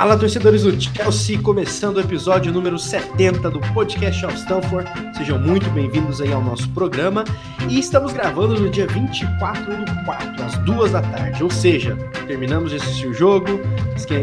Fala, torcedores do Chelsea, começando o episódio número 70 do Podcast of Stanford. Sejam muito bem-vindos aí ao nosso programa. E estamos gravando no dia 24 do 4, às 2 da tarde. Ou seja, terminamos de assistir o jogo,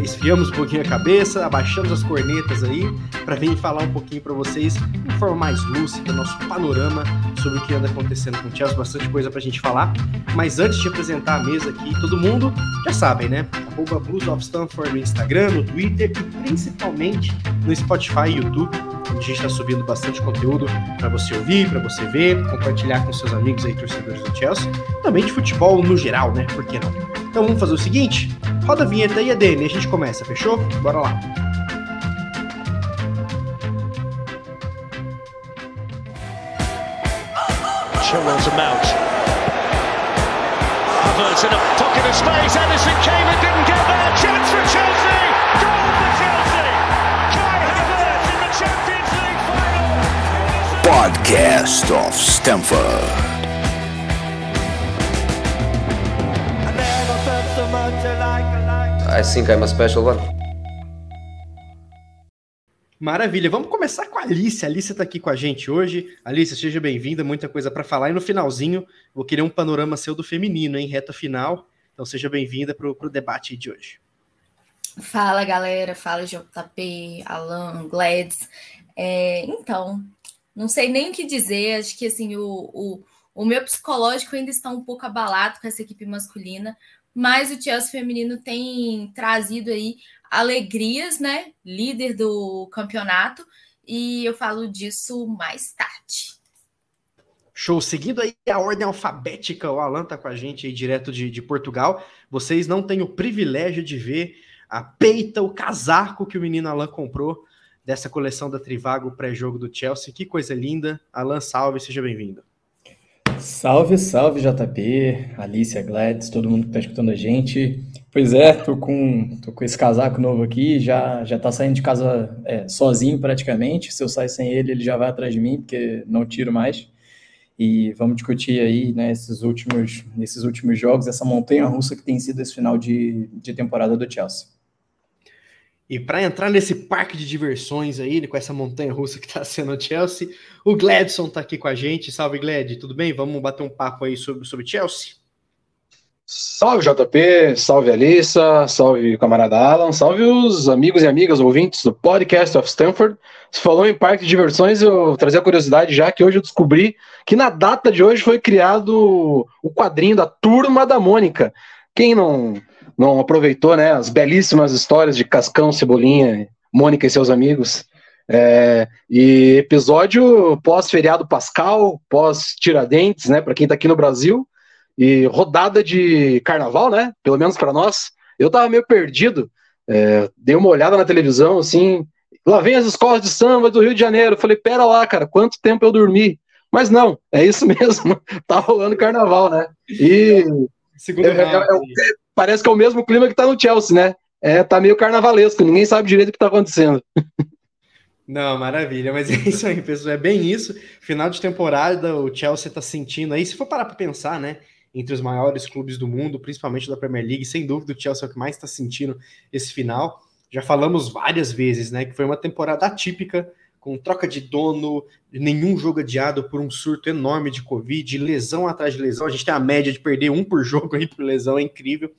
esfriamos um pouquinho a cabeça, abaixamos as cornetas aí, para vir falar um pouquinho para vocês de forma mais lúcida, nosso panorama sobre o que anda acontecendo com o Chelsea, bastante coisa pra gente falar. Mas antes de apresentar a mesa aqui, todo mundo já sabem, né? Arroba Blues of Stanford no Instagram, no Twitter e principalmente no Spotify e YouTube. A gente está subindo bastante conteúdo para você ouvir, para você ver, compartilhar com seus amigos aí, torcedores do Chelsea. Também de futebol no geral, né? Por que não? Então vamos fazer o seguinte: roda a vinheta aí, ADN, a gente começa, fechou? Bora lá. Chilwell to Mount. Havertz in a pocket of space. Edison came and didn't get there. Chance for Chelsea. Goal for Chelsea. Kai Havertz in the Champions League final. Podcast of Stamford. I think I'm a special one. Maravilha, vamos começar com a Alice. A Alice está aqui com a gente hoje. Alice, seja bem-vinda, muita coisa para falar. E no finalzinho, vou querer um panorama seu do feminino, em reta final. Então seja bem-vinda para o debate de hoje. Fala, galera. Fala, JP, Alan, Glads. É, então, não sei nem o que dizer. Acho que assim, o, o, o meu psicológico ainda está um pouco abalado com essa equipe masculina, mas o Chelsea feminino tem trazido aí alegrias, né? Líder do campeonato, e eu falo disso mais tarde. Show. Seguindo aí a ordem alfabética, o Alan tá com a gente aí direto de, de Portugal. Vocês não têm o privilégio de ver a peita, o casaco que o menino Alan comprou dessa coleção da Trivago pré-jogo do Chelsea. Que coisa linda. Alan, salve, seja bem-vindo. Salve, salve, JP, Alicia, Gladys, todo mundo que tá escutando a gente. Pois é, tô com, tô com esse casaco novo aqui, já, já tá saindo de casa é, sozinho praticamente. Se eu sair sem ele, ele já vai atrás de mim, porque não tiro mais. E vamos discutir aí, né, esses últimos, nesses últimos jogos, essa montanha russa que tem sido esse final de, de temporada do Chelsea. E para entrar nesse parque de diversões aí, com essa montanha russa que está sendo o Chelsea, o Gladson está aqui com a gente. Salve, Glad, tudo bem? Vamos bater um papo aí sobre, sobre Chelsea? Salve, JP, salve, Alissa, salve, camarada Alan, salve os amigos e amigas ouvintes do Podcast of Stanford. Você falou em parque de diversões, eu trazer a curiosidade já que hoje eu descobri que na data de hoje foi criado o quadrinho da Turma da Mônica. Quem não não aproveitou né, as belíssimas histórias de Cascão, Cebolinha, Mônica e seus amigos. É, e episódio pós-feriado Pascal, pós-Tiradentes, né, para quem está aqui no Brasil, e rodada de carnaval, né, pelo menos para nós. Eu estava meio perdido, é, dei uma olhada na televisão, assim, lá vem as escolas de samba do Rio de Janeiro. falei, pera lá, cara, quanto tempo eu dormi? Mas não, é isso mesmo, tá rolando carnaval, né? E. Segundo é, é, é, parece que é o mesmo clima que tá no Chelsea, né? É, tá meio carnavalesco, ninguém sabe direito o que tá acontecendo. Não, maravilha, mas é isso aí, pessoal. É bem isso. Final de temporada, o Chelsea tá sentindo aí. Se for parar para pensar, né? Entre os maiores clubes do mundo, principalmente da Premier League, sem dúvida o Chelsea é o que mais está sentindo esse final. Já falamos várias vezes, né? Que foi uma temporada atípica, com troca de dono, nenhum jogo adiado por um surto enorme de Covid, lesão atrás de lesão. A gente tem a média de perder um por jogo aí por lesão, é incrível.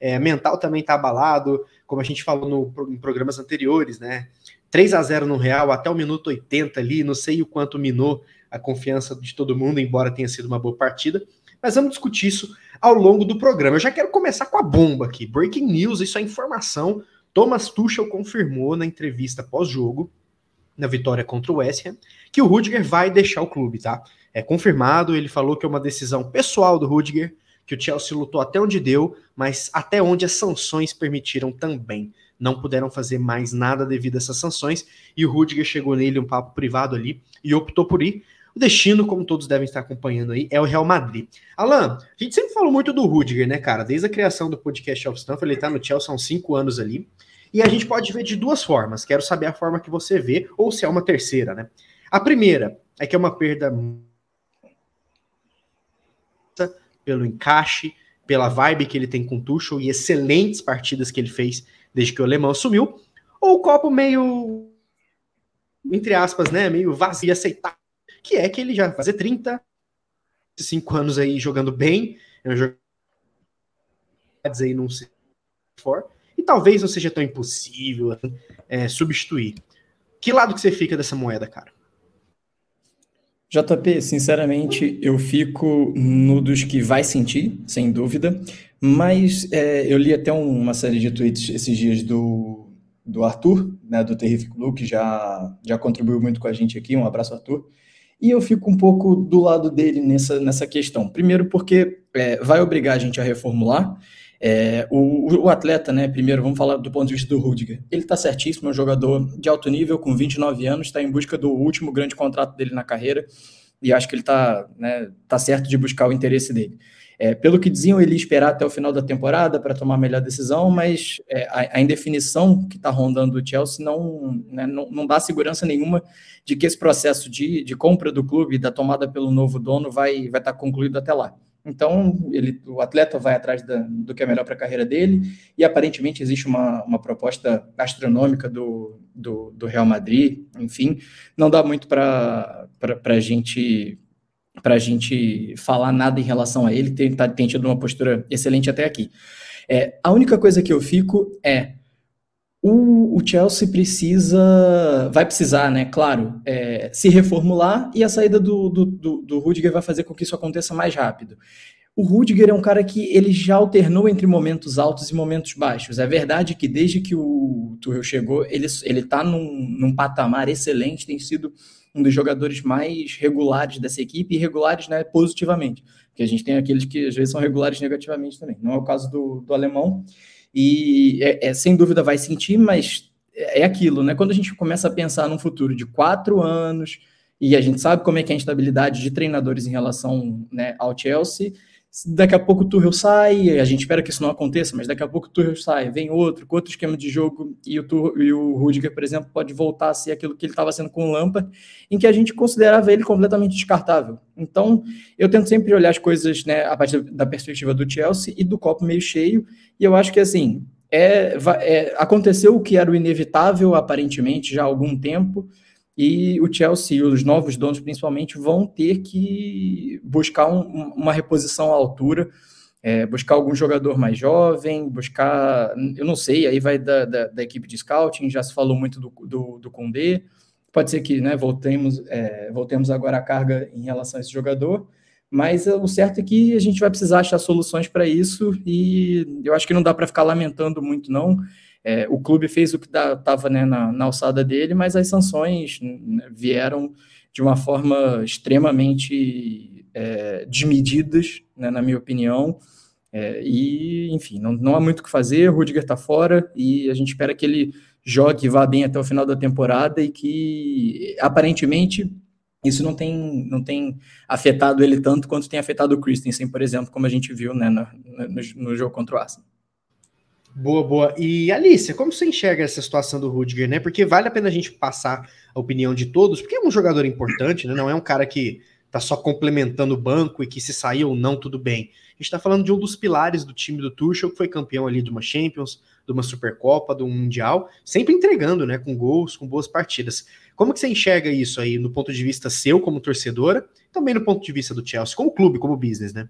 É, mental também está abalado, como a gente falou no, em programas anteriores, né? 3 a 0 no Real até o minuto 80 ali, não sei o quanto minou a confiança de todo mundo, embora tenha sido uma boa partida. Mas vamos discutir isso ao longo do programa. Eu já quero começar com a bomba aqui. Breaking news, isso é informação. Thomas Tuchel confirmou na entrevista pós-jogo, na vitória contra o West Ham, que o Rudiger vai deixar o clube, tá? É confirmado, ele falou que é uma decisão pessoal do Rudiger, que o Chelsea lutou até onde deu, mas até onde as sanções permitiram também. Não puderam fazer mais nada devido a essas sanções, e o Rudiger chegou nele um papo privado ali e optou por ir. O destino, como todos devem estar acompanhando aí, é o Real Madrid. Alan, a gente sempre falou muito do Rudiger, né, cara? Desde a criação do podcast of Stanford, ele tá no Chelsea há uns cinco anos ali. E a gente pode ver de duas formas. Quero saber a forma que você vê, ou se é uma terceira, né? A primeira é que é uma perda pelo encaixe, pela vibe que ele tem com o Tuchel e excelentes partidas que ele fez desde que o alemão assumiu, ou o copo meio, entre aspas, né, meio vazio, aceitável, que é que ele já fazer 35 anos aí jogando bem, é um jogador aí não se for, e talvez não seja tão impossível assim, é, substituir. Que lado que você fica dessa moeda, cara? JP, sinceramente, eu fico no dos que vai sentir, sem dúvida, mas é, eu li até uma série de tweets esses dias do, do Arthur, né, do Terrific Blue, que já, já contribuiu muito com a gente aqui, um abraço, Arthur, e eu fico um pouco do lado dele nessa, nessa questão. Primeiro porque é, vai obrigar a gente a reformular, é, o, o, atleta, né, primeiro vamos falar do ponto de vista do Rudiger. Ele está certíssimo, é um jogador de alto nível, com 29 anos, está em busca do último grande contrato dele na carreira, e acho que ele está né, tá certo de buscar o interesse dele. É, pelo que diziam, ele ia esperar até o final da temporada para tomar a melhor decisão, mas é, a, a, indefinição que está rondando o Chelsea não, né, não, não, dá segurança nenhuma de que esse processo de, de compra do clube, da tomada pelo novo dono, vai estar vai tá concluído até lá. Então, ele, o atleta vai atrás da, do que é melhor para a carreira dele, e aparentemente existe uma, uma proposta astronômica do, do, do Real Madrid, enfim, não dá muito para a gente para a gente falar nada em relação a ele, tem, tá, tem tido uma postura excelente até aqui. É, a única coisa que eu fico é o, o, Chelsea precisa, vai precisar, né, claro, é, se reformular e a saída do, do, do, do Rudiger vai fazer com que isso aconteça mais rápido. O Rudiger é um cara que ele já alternou entre momentos altos e momentos baixos. É verdade que desde que o Tuchel chegou, ele está num, num patamar excelente, tem sido um dos jogadores mais regulares dessa equipe, e regulares né, positivamente, porque a gente tem aqueles que às vezes são regulares negativamente também. Não é o caso do, do alemão, e é, é, sem dúvida vai sentir, mas é aquilo, né? Quando a gente começa a pensar num futuro de quatro anos, e a gente sabe como é que é a instabilidade de treinadores em relação né, ao Chelsea, daqui a pouco o Tuchel sai, a gente espera que isso não aconteça, mas daqui a pouco o Tuchel sai, vem outro, com outro esquema de jogo, e o, Tuchel, e o Rudiger, por exemplo, pode voltar a ser aquilo que ele estava sendo com o Lampard, em que a gente considerava ele completamente descartável. Então, eu tento sempre olhar as coisas né, a partir da perspectiva do Chelsea e do copo meio cheio, e eu acho que, assim, é, é aconteceu o que era o inevitável, aparentemente, já há algum tempo, e o Chelsea, os novos donos principalmente, vão ter que buscar um, uma reposição à altura, é, buscar algum jogador mais jovem, buscar, eu não sei, aí vai da, da, da equipe de scouting, já se falou muito do, do, do Condé, pode ser que né, voltemos, é, voltemos agora a carga em relação a esse jogador, mas o certo é que a gente vai precisar achar soluções para isso e eu acho que não dá para ficar lamentando muito, não. É, o clube fez o que estava né, na, na, alçada dele, mas as sanções né, vieram de uma forma extremamente é, desmedidas, né, na minha opinião. É, e, enfim, não, não há muito o que fazer. O Rudiger está fora e a gente espera que ele jogue e vá bem até o final da temporada e que, aparentemente, isso não tem, não tem afetado ele tanto quanto tem afetado o Christensen, por exemplo, como a gente viu né, no, no, no jogo contra o Arsenal. Boa, boa. E Alicia, como você enxerga essa situação do Rudiger, né? Porque vale a pena a gente passar a opinião de todos, porque é um jogador importante, né? Não é um cara que tá só complementando o banco e que se sair ou não, tudo bem. A gente tá falando de um dos pilares do time do Tuchel, que foi campeão ali de uma Champions, de uma Supercopa, de um Mundial, sempre entregando, né? Com gols, com boas partidas. Como que você enxerga isso aí, no ponto de vista seu como torcedora, também no ponto de vista do Chelsea, como clube, como business, né?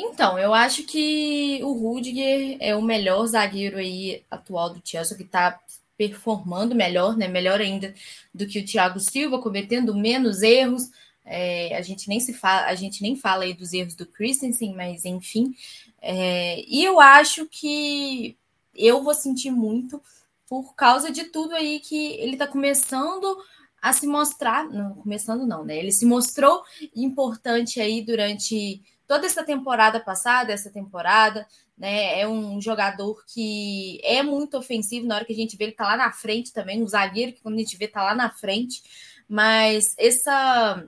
Então, eu acho que o Rudiger é o melhor zagueiro aí atual do Chelsea, que está performando melhor, né? Melhor ainda do que o Thiago Silva, cometendo menos erros. É, a gente nem se fala, a gente nem fala aí dos erros do Christensen, mas enfim. É, e eu acho que eu vou sentir muito por causa de tudo aí que ele está começando a se mostrar, não começando não, né? Ele se mostrou importante aí durante toda essa temporada passada, essa temporada, né? É um jogador que é muito ofensivo na hora que a gente vê ele tá lá na frente também, um zagueiro que quando a gente vê tá lá na frente, mas essa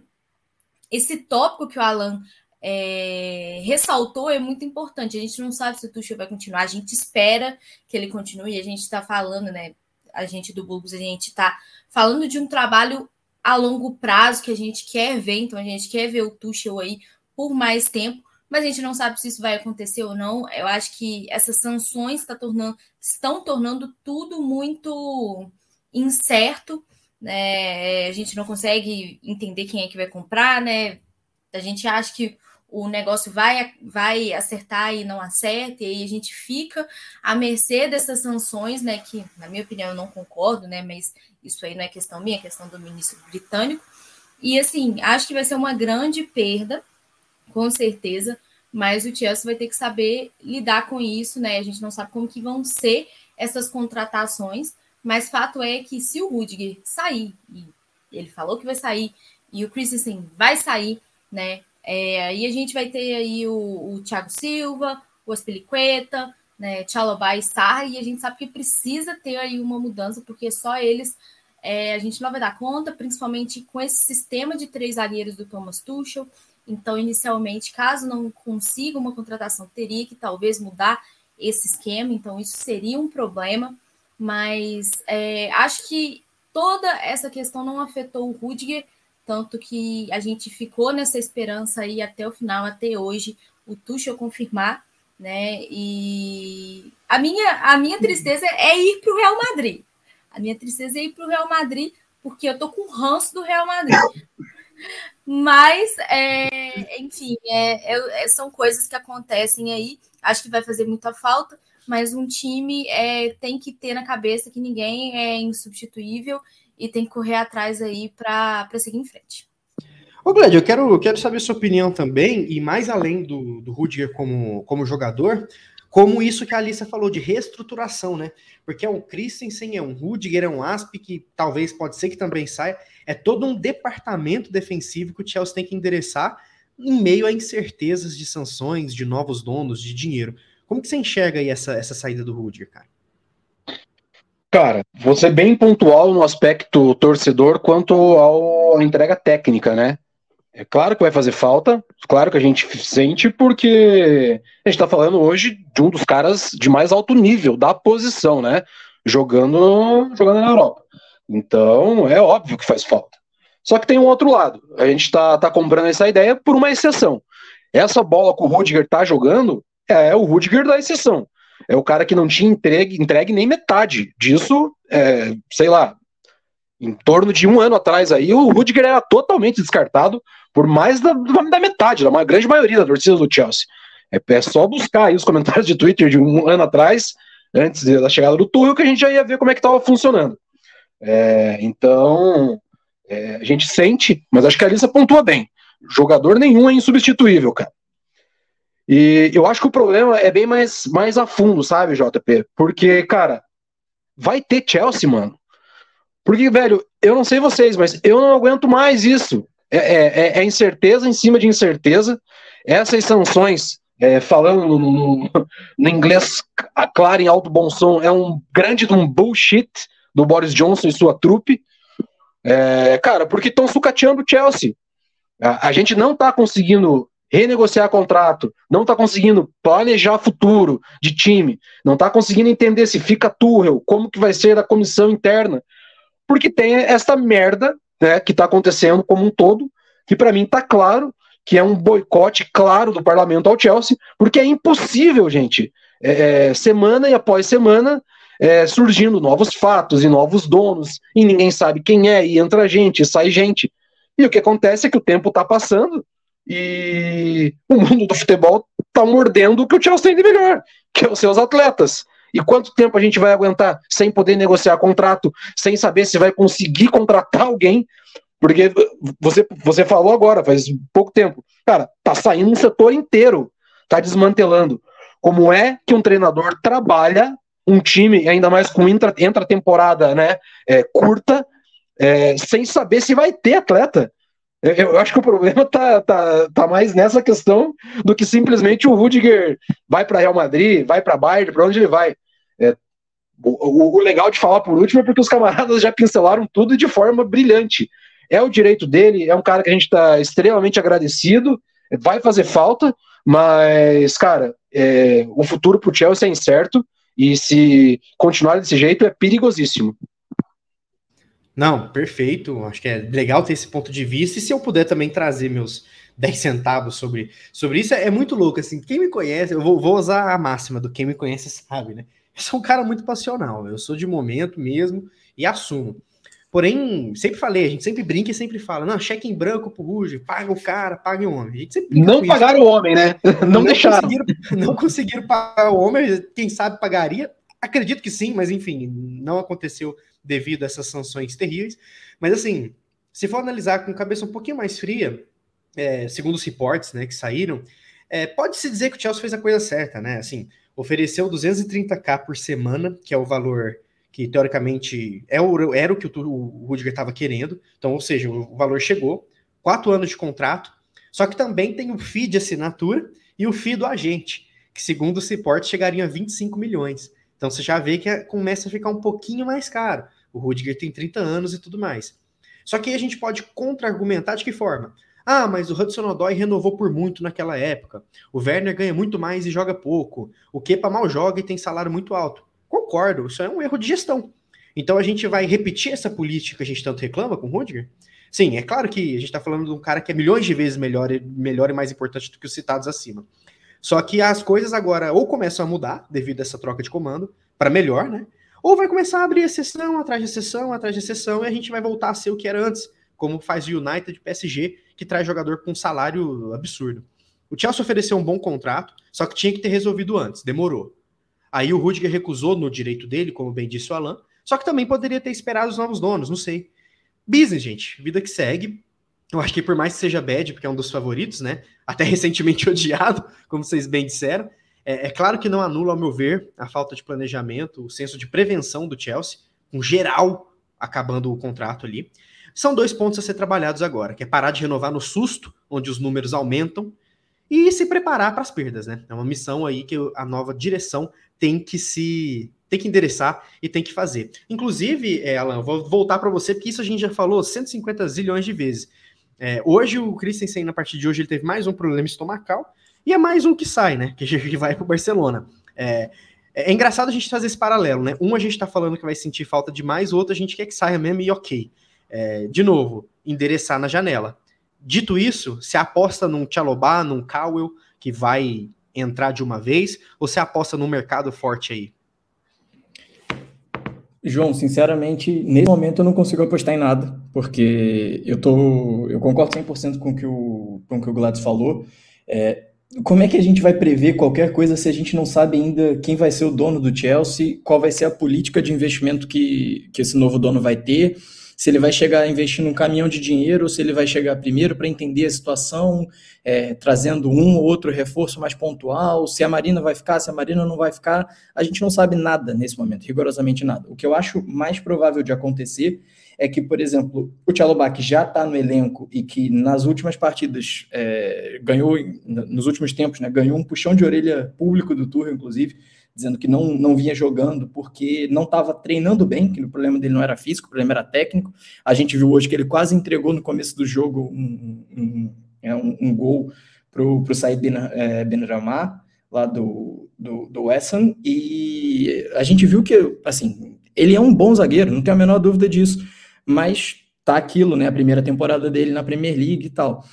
esse tópico que o Alan é, ressaltou é muito importante. A gente não sabe se o Tuchel vai continuar, a gente espera que ele continue. A gente está falando, né? A gente do Bulls, a gente está falando de um trabalho a longo prazo que a gente quer ver, então a gente quer ver o Tuchel aí por mais tempo, mas a gente não sabe se isso vai acontecer ou não. Eu acho que essas sanções tá tornando, estão tornando tudo muito incerto. Né? A gente não consegue entender quem é que vai comprar, né? A gente acha que o negócio vai, vai acertar e não acerta, e aí a gente fica à mercê dessas sanções, né? Que, na minha opinião, eu não concordo, né? Mas isso aí não é questão minha, é questão do ministro britânico. E assim, acho que vai ser uma grande perda, com certeza, mas o Chelsea vai ter que saber lidar com isso, né? A gente não sabe como que vão ser essas contratações, mas fato é que se o Rudiger sair, e ele falou que vai sair, e o Christensen vai sair, né? É, aí a gente vai ter aí o, o Thiago Silva, o Aspilicueta, né, Tchalobá e Sarra, e a gente sabe que precisa ter aí uma mudança, porque só eles é, a gente não vai dar conta, principalmente com esse sistema de três zagueiros do Thomas Tuchel. Então, inicialmente, caso não consiga uma contratação, teria que talvez mudar esse esquema, então isso seria um problema, mas é, acho que toda essa questão não afetou o Rudiger, tanto que a gente ficou nessa esperança aí até o final, até hoje, o Tuchel confirmar, né? E a minha, a minha tristeza é ir para o Real Madrid. A minha tristeza é ir para o Real Madrid, porque eu tô com ranço do Real Madrid. Mas, é, enfim, é, é, são coisas que acontecem aí. Acho que vai fazer muita falta, mas um time é, tem que ter na cabeça que ninguém é insubstituível e tem que correr atrás aí para seguir em frente. Ô, Gled, eu quero, quero saber sua opinião também, e mais além do, do Rudiger como, como jogador, como isso que a Alissa falou de reestruturação, né? Porque é um Christensen, é um Rudiger, é um Asp, que talvez pode ser que também saia. É todo um departamento defensivo que o Chelsea tem que endereçar em meio a incertezas de sanções, de novos donos, de dinheiro. Como que você enxerga aí essa, essa saída do Rudiger, cara? Cara, você é bem pontual no aspecto torcedor quanto à entrega técnica, né? É claro que vai fazer falta, claro que a gente sente, porque a gente está falando hoje de um dos caras de mais alto nível da posição, né? Jogando, jogando na Europa. Então, é óbvio que faz falta. Só que tem um outro lado. A gente está tá comprando essa ideia por uma exceção. Essa bola que o Rudiger tá jogando é o Rudiger da exceção. É o cara que não tinha entregue, entregue nem metade disso, é, sei lá, em torno de um ano atrás aí, o Rudiger era totalmente descartado por mais da, da metade, da grande maioria da torcida do Chelsea. É, é, só buscar aí os comentários de Twitter de um ano atrás, antes da chegada do Tuchel, que a gente já ia ver como é que estava funcionando. É, então, é, a gente sente, mas acho que a Alissa pontua bem. Jogador nenhum é insubstituível, cara. E eu acho que o problema é bem mais, mais a fundo, sabe, JP? Porque, cara, vai ter Chelsea, mano. Porque, velho, eu não sei vocês, mas eu não aguento mais isso. É, é, é, é incerteza em cima de incerteza. Essas sanções, é, falando no, no, no, inglês claro em alto bom som, é um grande um bullshit do Boris Johnson e sua trupe. É, cara, porque estão sucateando o Chelsea. A, a gente não está conseguindo renegociar contrato, não está conseguindo planejar futuro de time, não está conseguindo entender se fica Tuchel, como que vai ser a comissão interna, porque tem essa merda né, que está acontecendo como um todo, que para mim está claro que é um boicote claro do parlamento ao Chelsea, porque é impossível, gente, é, é semana e após semana, é, surgindo novos fatos e novos donos, e ninguém sabe quem é, e entra gente, e sai gente. E o que acontece é que o tempo está passando, e o mundo do futebol está mordendo o que o Chelsea tem de melhor, que é os seus atletas. E quanto tempo a gente vai aguentar sem poder negociar contrato, sem saber se vai conseguir contratar alguém? Porque você, você falou agora, faz pouco tempo, cara, tá saindo um setor inteiro, tá desmantelando. Como é que um treinador trabalha um time, ainda mais com entra, entra temporada né, é, curta, é, sem saber se vai ter atleta? Eu acho que o problema tá, tá, tá mais nessa questão do que simplesmente o Rudiger vai para Real Madrid, vai para Bayern, para onde ele vai. É, o, o, legal de falar por último é porque os camaradas já pincelaram tudo de forma brilhante. É o direito dele, é um cara que a gente está extremamente agradecido, vai fazer falta, mas, cara, é, o futuro para o Chelsea é incerto e se continuar desse jeito é perigosíssimo. Não, perfeito. Acho que é legal ter esse ponto de vista. E se eu puder também trazer meus, 10 centavos sobre, sobre isso. É, é muito louco, assim. Quem me conhece, eu vou, vou, usar a máxima do quem me conhece sabe, né? Eu sou um cara muito passional, eu sou de momento mesmo e assumo. Porém, sempre falei, a gente sempre brinca e sempre fala, não, cheque em branco pro Ruge, paga o cara, paga o homem. não pagaram o homem, né? Não, não deixaram. Conseguiram, não conseguiram pagar o homem, quem sabe pagaria. Acredito que sim, mas enfim, não aconteceu devido a essas sanções terríveis. Mas assim, se for analisar com cabeça um pouquinho mais fria, é, segundo os reportes né, que saíram, é, pode-se dizer que o Chelsea fez a coisa certa, né? Assim, ofereceu 230k por semana, que é o valor que teoricamente é o, era o que o, o Rudiger estava querendo. Então, ou seja, o, valor chegou, quatro anos de contrato, só que também tem o FII de assinatura e o FII do agente, que segundo o Ciporte chegaria a 25 milhões. Então você já vê que é, começa a ficar um pouquinho mais caro. O Rudiger tem 30 anos e tudo mais. Só que a gente pode contra-argumentar de que forma? Ah, mas o Hudson Odoi renovou por muito naquela época. O Werner ganha muito mais e joga pouco. O Kepa mal joga e tem salário muito alto. Concordo, isso é um erro de gestão. Então a gente vai repetir essa política que a gente tanto reclama com o Rudiger? Sim, é claro que a gente está falando de um cara que é milhões de vezes melhor, melhor e mais importante do que os citados acima. Só que as coisas agora ou começam a mudar devido a essa troca de comando, para melhor, né? Ou vai começar a abrir exceção atrás de exceção, atrás de exceção, e a gente vai voltar a ser o que era antes, como faz o United PSG, que traz jogador com um salário absurdo. O Chelsea ofereceu um bom contrato, só que tinha que ter resolvido antes, demorou. Aí o Rudiger recusou no direito dele, como bem disse o Alan, só que também poderia ter esperado os novos donos, não sei. Business, gente, vida que segue. Eu acho que por mais que seja bad, porque é um dos favoritos, né? Até recentemente odiado, como vocês bem disseram. É, é, claro que não anula, ao meu ver, a falta de planejamento, o senso de prevenção do Chelsea, com geral acabando o contrato ali. São dois pontos a ser trabalhados agora, que é parar de renovar no susto, onde os números aumentam, e se preparar para as perdas, né? É uma missão aí que a nova direção tem que se tem que endereçar e tem que fazer. Inclusive, é, Alan, vou voltar para você, porque isso a gente já falou 150 zilhões de vezes. É, hoje o Christensen, na partida de hoje, ele teve mais um problema estomacal e é mais um que sai, né? Que, vai para o Barcelona. É, é, engraçado a gente fazer esse paralelo, né? Um a gente está falando que vai sentir falta demais, o outro a gente quer que saia mesmo e ok. É, de novo, endereçar na janela. Dito isso, se aposta num Tchalobá, num Cowell, que vai entrar de uma vez, ou se aposta num mercado forte aí? João, sinceramente, nesse momento eu não consigo apostar em nada, porque eu tô, eu concordo 100% com que o, com que o Gladys falou. É, como é que a gente vai prever qualquer coisa se a gente não sabe ainda quem vai ser o dono do Chelsea, qual vai ser a política de investimento que, que esse novo dono vai ter? Se ele vai chegar a investir num caminhão de dinheiro, se ele vai chegar primeiro para entender a situação, é, trazendo um ou outro reforço mais pontual, se a Marina vai ficar, se a Marina não vai ficar, a gente não sabe nada nesse momento, rigorosamente nada. O que eu acho mais provável de acontecer é que, por exemplo, o Tchalobak já está no elenco e que nas últimas partidas é, ganhou, nos últimos tempos, né, ganhou um puxão de orelha público do Tour, inclusive, dizendo que não, não vinha jogando porque não estava treinando bem, que o problema dele não era físico, o problema era técnico. A gente viu hoje que ele quase entregou no começo do jogo um, um, é, um, um gol para o Said Ben, é, lá do, do, do e a gente viu que, assim, ele é um bom zagueiro, não tenho a menor dúvida disso, mas tá aquilo, né, a primeira temporada dele na Premier League e tal.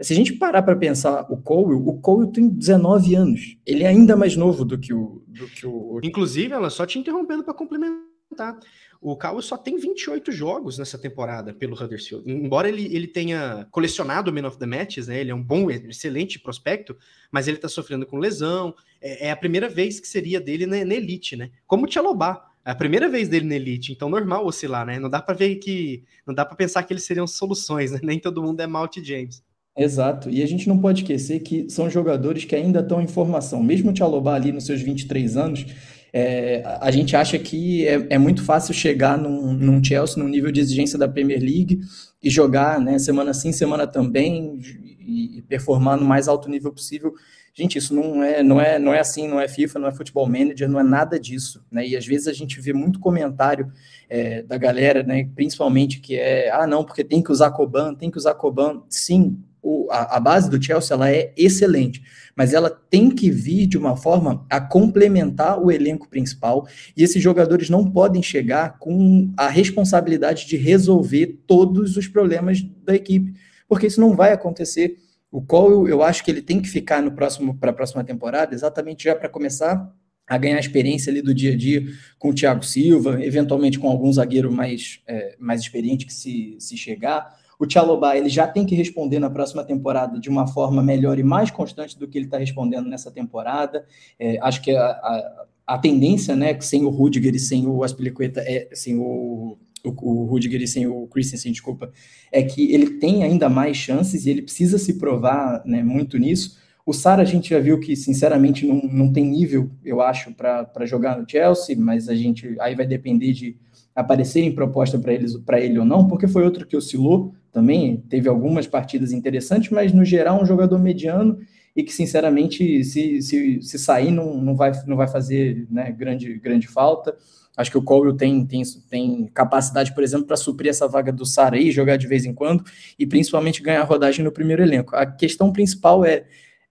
Se a gente parar para pensar o Cole, o Cole tem 19 anos. Ele é ainda mais novo do que o. Do que o... Inclusive, ela só te interrompendo para complementar. O Cowell só tem 28 jogos nessa temporada pelo Huddersfield. Embora ele, ele tenha colecionado o Man of the Matches, né? Ele é um bom, excelente prospecto, mas ele tá sofrendo com lesão. É, é a primeira vez que seria dele na, na Elite, né? Como o Tchalobá. É a primeira vez dele na Elite, então normal oscilar, né? Não dá para ver que. Não dá para pensar que eles seriam soluções, né? Nem todo mundo é Malte James. Exato. E a gente não pode esquecer que são jogadores que ainda estão em formação. Mesmo o Tchalobá ali nos seus 23 anos, é, a gente acha que é, é, muito fácil chegar num, num Chelsea, num nível de exigência da Premier League e jogar né, semana sim, semana também e, e performar no mais alto nível possível. Gente, isso não é, não é, não é assim, não é FIFA, não é Futebol Manager, não é nada disso. Né? E às vezes a gente vê muito comentário é, da galera, né, principalmente que é, ah, não, porque tem que usar Coban, tem que usar Coban. Sim, o, a, a, base do Chelsea ela é excelente, mas ela tem que vir de uma forma a complementar o elenco principal e esses jogadores não podem chegar com a responsabilidade de resolver todos os problemas da equipe, porque isso não vai acontecer. o qual eu, acho que ele tem que ficar no próximo para a próxima temporada, exatamente já para começar a ganhar experiência ali do dia a dia com o Thiago Silva, eventualmente com algum zagueiro mais, é, mais experiente que se, se chegar. O Tchalobá, ele já tem que responder na próxima temporada de uma forma melhor e mais constante do que ele está respondendo nessa temporada. É, acho que a, a, a, tendência, né, sem o Rudiger e sem o Aspilicueta, é, sem o, o, o Rudiger e sem o Christensen, desculpa, é que ele tem ainda mais chances e ele precisa se provar né, muito nisso. O Sara a gente já viu que, sinceramente, não, não tem nível, eu acho, para jogar no Chelsea, mas a gente aí vai depender de aparecerem proposta para eles para ele ou não, porque foi outro que oscilou também, teve algumas partidas interessantes, mas no geral um jogador mediano e que, sinceramente, se, se, se sair, não, não, vai, não vai fazer né, grande, grande falta. Acho que o Colwell tem, tem, tem capacidade, por exemplo, para suprir essa vaga do Sara aí, jogar de vez em quando, e principalmente ganhar rodagem no primeiro elenco. A questão principal é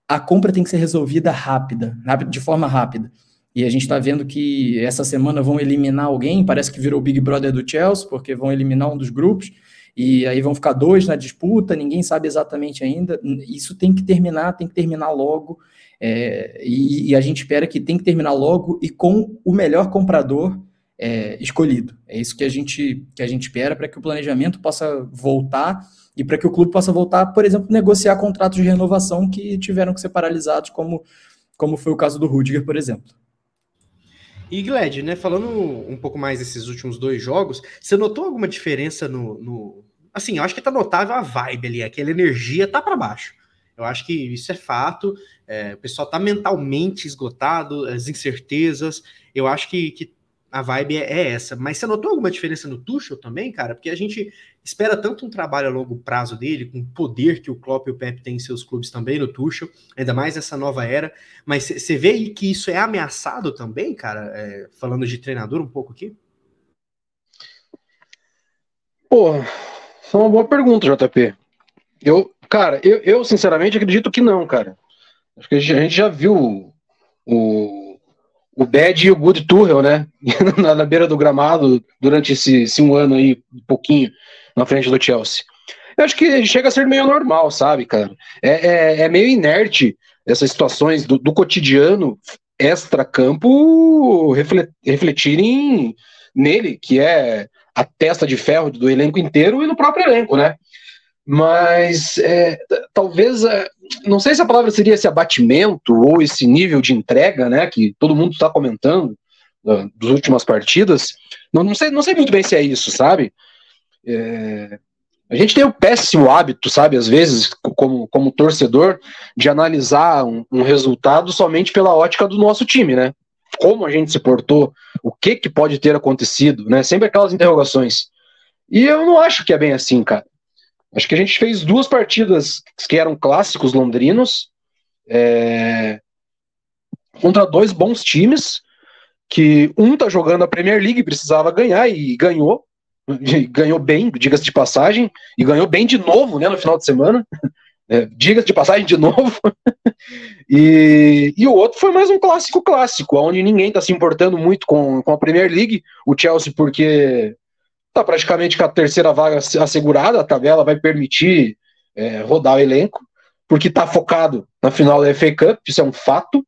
a compra tem que ser resolvida rápida, de forma rápida. E a gente está vendo que essa semana vão eliminar alguém, parece que virou o Big Brother do Chelsea, porque vão eliminar um dos grupos, e aí vão ficar dois na disputa, ninguém sabe exatamente ainda. Isso tem que terminar, tem que terminar logo. É, e, e, a gente espera que tem que terminar logo e com o melhor comprador é, escolhido. É isso que a gente, que a gente espera para que o planejamento possa voltar e para que o clube possa voltar, por exemplo, negociar contratos de renovação que tiveram que ser paralisados, como, como foi o caso do Rudiger, por exemplo. E Gled, né, falando um pouco mais desses últimos dois jogos, você notou alguma diferença no, no... assim, eu acho que tá notável a vibe ali, aquela energia tá para baixo. Eu acho que isso é fato. É, o pessoal tá mentalmente esgotado, as incertezas. Eu acho que, que a vibe é, é, essa. Mas você notou alguma diferença no Tuchel também, cara? Porque a gente espera tanto um trabalho a longo prazo dele, com o poder que o Klopp e o Pep têm em seus clubes também no Tuchel, ainda mais essa nova era. Mas você vê aí que isso é ameaçado também, cara? É, falando de treinador um pouco aqui? Pô, é uma boa pergunta, JP. Eu, cara, eu, eu sinceramente acredito que não, cara. Acho que a gente já viu o o Bad e o Good Tuchel, né? na, na, beira do gramado durante esse, esse, um ano aí, um pouquinho, na frente do Chelsea. Eu acho que chega a ser meio normal, sabe, cara? É, é, é meio inerte essas situações do, do cotidiano extra-campo refletirem nele, que é a testa de ferro do elenco inteiro e no próprio elenco, né? Mas é, talvez, é, não sei se a palavra seria esse abatimento ou esse nível de entrega, né, que todo mundo está comentando das últimas partidas. Não, não, sei, não sei muito bem se é isso, sabe? É, a gente tem o péssimo hábito, sabe, às vezes, como, como torcedor, de analisar um, um resultado somente pela ótica do nosso time, né? Como a gente se portou, o que, que pode ter acontecido, né? Sempre aquelas interrogações. E eu não acho que é bem assim, cara. Acho que a gente fez duas partidas que eram clássicos londrinos é, contra dois bons times que um tá jogando a Premier League precisava ganhar e ganhou ganhou bem, diga-se de passagem, e ganhou bem de novo, né, no final de semana. É, diga-se de passagem de novo. e, e o outro foi mais um clássico clássico, onde ninguém está se importando muito com, com a Premier League. O Chelsea, porque está praticamente com a terceira vaga assegurada, a tabela vai permitir é, rodar o elenco, porque está focado na final da FA Cup, isso é um fato.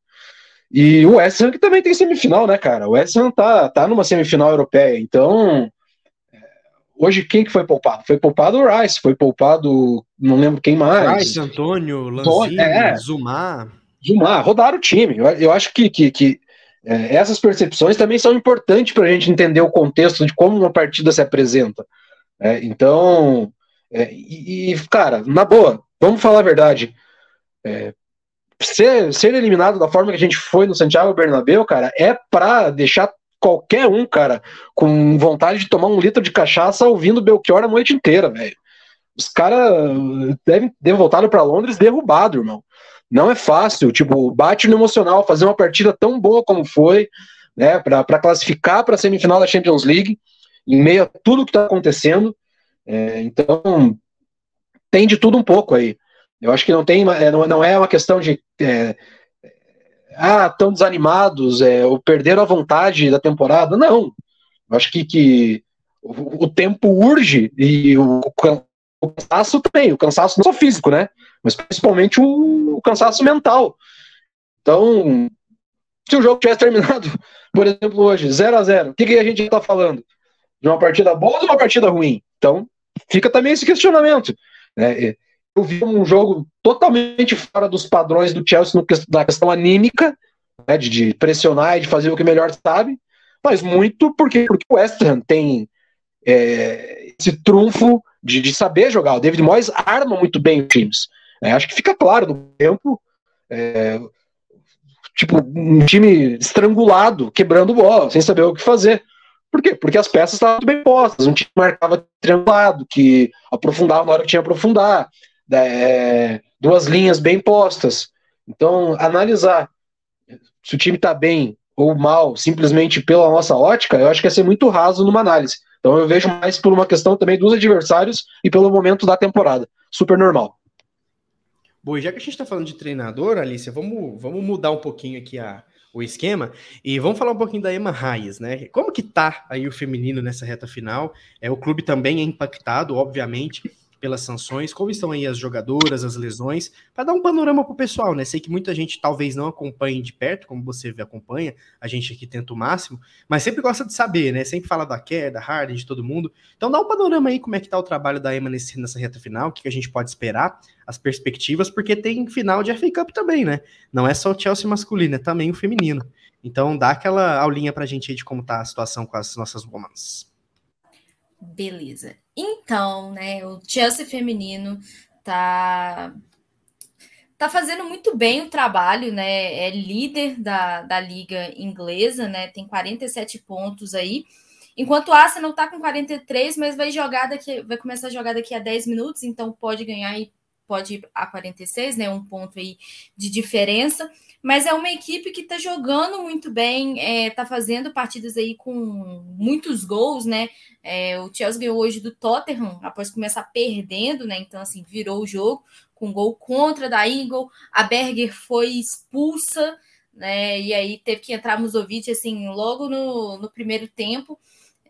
E o West Ham que também tem semifinal, né, cara? O West Ham tá, tá numa semifinal europeia, então é, hoje quem que foi poupado? Foi poupado o Rice, foi poupado, não lembro quem mais. Rice, Antônio, Lanzini, é, Zumar. Zumar, rodaram o time. Eu, eu acho que, que, que é, essas percepções também são importantes para a gente entender o contexto de como uma partida se apresenta. É, então, é, e, cara, na boa, vamos falar a verdade. É, ser, ser eliminado da forma que a gente foi no Santiago Bernabéu, cara, é para deixar qualquer um, cara, com vontade de tomar um litro de cachaça ouvindo Belchior a noite inteira, velho. Os caras devem ter voltado para Londres derrubado, irmão não é fácil, tipo, bate no emocional fazer uma partida tão boa como foi, né, para classificar para a semifinal da Champions League, em meio a tudo que está acontecendo. É, então, tem de tudo um pouco aí. Eu acho que não tem, é, não é uma questão de é, ah, tão desanimados, é, ou perderam a vontade da temporada. Não. Eu acho que, que o, o tempo urge e o o cansaço também, o cansaço não só físico, né? Mas principalmente o, cansaço mental. Então, se o jogo tivesse terminado, por exemplo, hoje, 0 a 0 o que, que a gente está falando? De uma partida boa ou de uma partida ruim? Então, fica também esse questionamento. Né? Eu vi um jogo totalmente fora dos padrões do Chelsea na questão anímica, né, de, de, pressionar e de fazer o que melhor sabe, mas muito porque, porque o West Ham tem é, esse trunfo de, de, saber jogar. O David Moyes arma muito bem os times. É, acho que fica claro no tempo. É, tipo, um time estrangulado, quebrando bola, sem saber o que fazer. Por quê? Porque as peças estavam bem postas. Um time marcava triangulado, que aprofundava na hora que tinha que aprofundar. É, duas linhas bem postas. Então, analisar se o time está bem ou mal, simplesmente pela nossa ótica, eu acho que ia ser muito raso numa análise. Então eu vejo mais por uma questão também dos adversários e pelo momento da temporada. Super normal. Bom, já que a gente está falando de treinador, Alicia, vamos, vamos mudar um pouquinho aqui a, o esquema e vamos falar um pouquinho da Emma Raiz, né? Como que tá aí o feminino nessa reta final? É, o clube também é impactado, obviamente, pelas sanções, como estão aí as jogadoras, as lesões, para dar um panorama para o pessoal, né? Sei que muita gente talvez não acompanhe de perto, como você acompanha, a gente aqui tenta o máximo, mas sempre gosta de saber, né? Sempre fala da Kerr, da Harden, de todo mundo. Então dá um panorama aí como é que tá o trabalho da Emma nesse, nessa reta final, o que, que a gente pode esperar, as perspectivas, porque tem final de FA Cup também, né? Não é só o Chelsea masculino, é também o feminino. Então dá aquela aulinha pra gente aí de como tá a situação com as nossas women's. Beleza. Então, né, o Chelsea feminino tá tá fazendo muito bem o trabalho, né? É líder da, da liga inglesa, né? Tem 47 pontos aí. Enquanto o Arsenal tá com 43, mas vai jogar daqui, vai começar a jogar daqui a 10 minutos, então pode ganhar e pode ir a 46, né? Um ponto aí de diferença mas é uma equipe que está jogando muito bem, está é, fazendo partidas aí com muitos gols, né? É, o Chelsea ganhou hoje do Tottenham após começar perdendo, né? Então, assim, virou o jogo com gol contra da Eagle. A Berger foi expulsa, né? E aí teve que entrar Musovic, assim, logo no, no primeiro tempo.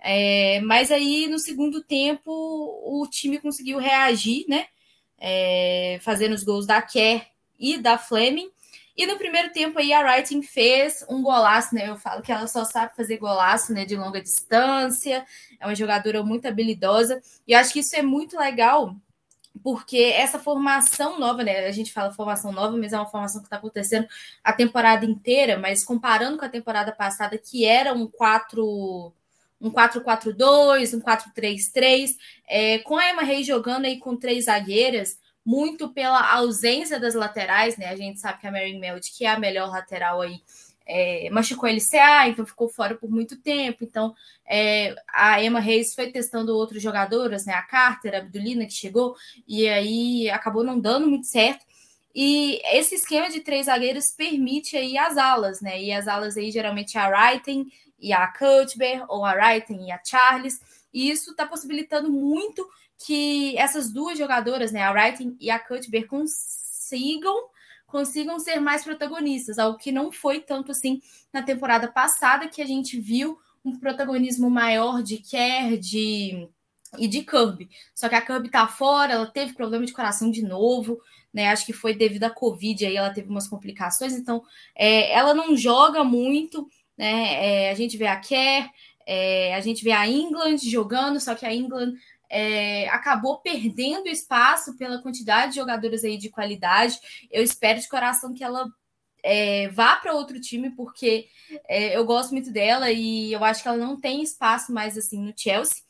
É, mas aí no segundo tempo o time conseguiu reagir, né? É, fazendo os gols da Kerr e da Fleming. E no primeiro tempo aí a Writing fez um golaço, né? Eu falo que ela só sabe fazer golaço, né? De longa distância. É uma jogadora muito habilidosa. E eu acho que isso é muito legal, porque essa formação nova, né? A gente fala formação nova, mas é uma formação que está acontecendo a temporada inteira, mas comparando com a temporada passada, que era um 4 um 4-4-2, um 4-3-3, é, com a Emma Reis jogando aí com três zagueiras, muito pela ausência das laterais, né? A gente sabe que a Mary Meld, que é a melhor lateral aí, é, machucou LCA, então ficou fora por muito tempo. Então, é, a Emma Reis foi testando outras jogadoras, né? A Carter, a Abdulina, que chegou, e aí acabou não dando muito certo. E esse esquema de três zagueiros permite aí as alas, né? E as alas aí geralmente a Wrighton e a Cuthbert, ou a Wrighton e a Charles. E isso está possibilitando muito que essas duas jogadoras, né, a Writing e a Cuthbert, consigam consigam ser mais protagonistas, algo que não foi tanto assim na temporada passada, que a gente viu um protagonismo maior de Kerr, de e de Kirby. Só que a Kirby tá fora, ela teve problema de coração de novo, né? Acho que foi devido à Covid, aí ela teve umas complicações, então é, ela não joga muito, né? É, a gente vê a Kerr, é, a gente vê a England jogando, só que a England é, acabou perdendo espaço pela quantidade de jogadores aí de qualidade. Eu espero de coração que ela é, vá para outro time, porque é, eu gosto muito dela e eu acho que ela não tem espaço mais assim no Chelsea.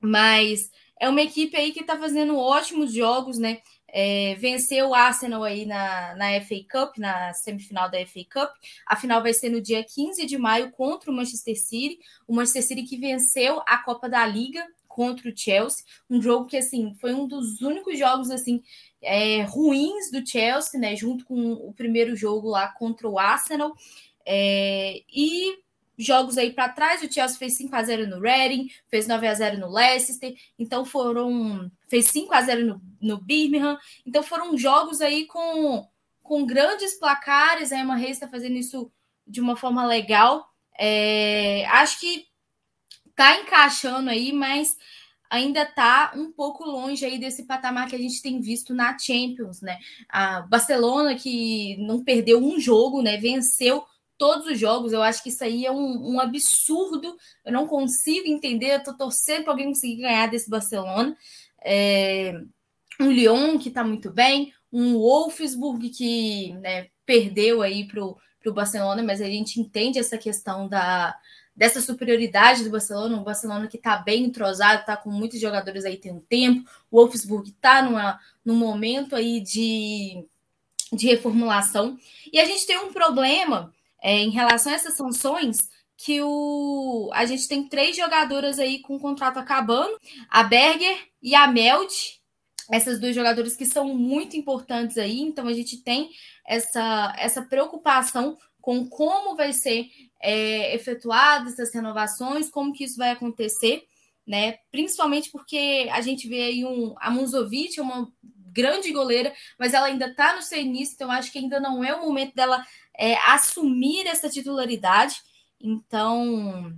Mas é uma equipe aí que está fazendo ótimos jogos, né? É, venceu o Arsenal aí na, na FA Cup, na semifinal da FA Cup. A final vai ser no dia 15 de maio contra o Manchester City. O Manchester City que venceu a Copa da Liga contra o Chelsea, um jogo que assim foi um dos únicos jogos assim é, ruins do Chelsea, né? Junto com o primeiro jogo lá contra o Arsenal. É, e jogos aí para trás, o Chelsea fez 5 a 0 no Reading, fez 9 a 0 no Leicester, então foram fez 5 a 0 no, no Birmingham. Então foram jogos aí com com grandes placares, a Emma Reis está fazendo isso de uma forma legal. É, acho que tá encaixando aí, mas ainda está um pouco longe aí desse patamar que a gente tem visto na Champions, né? A Barcelona que não perdeu um jogo, né? Venceu todos os jogos. Eu acho que isso aí é um, um absurdo. Eu não consigo entender. Eu tô torcendo para alguém conseguir ganhar desse Barcelona. É, um Lyon que está muito bem, um Wolfsburg que né, perdeu aí para o Barcelona, mas a gente entende essa questão da, dessa superioridade do Barcelona, um Barcelona que está bem entrosado, está com muitos jogadores aí tem um tempo, o Wolfsburg está num momento aí de, de reformulação, e a gente tem um problema é, em relação a essas sanções, que o, a gente tem três jogadoras aí com o contrato acabando, a Berger e a Meld, essas duas jogadoras que são muito importantes aí, então a gente tem essa, essa preocupação com como vai ser é, efetuadas essas renovações, como que isso vai acontecer, né? Principalmente porque a gente vê aí um, a Munzovic, uma grande goleira, mas ela ainda está no seu início, então acho que ainda não é o momento dela é, assumir essa titularidade. Então,